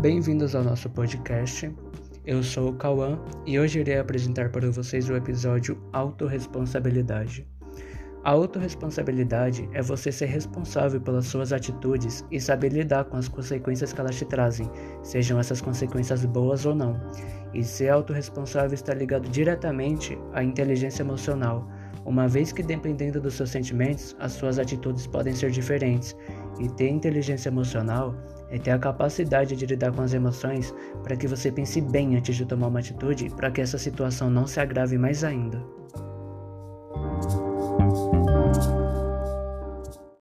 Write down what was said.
bem-vindos ao nosso podcast. Eu sou o Cauã e hoje irei apresentar para vocês o episódio Autoresponsabilidade. A autorresponsabilidade é você ser responsável pelas suas atitudes e saber lidar com as consequências que elas te trazem, sejam essas consequências boas ou não. E ser autorresponsável está ligado diretamente à inteligência emocional, uma vez que dependendo dos seus sentimentos, as suas atitudes podem ser diferentes. E ter inteligência emocional é ter a capacidade de lidar com as emoções para que você pense bem antes de tomar uma atitude para que essa situação não se agrave mais ainda.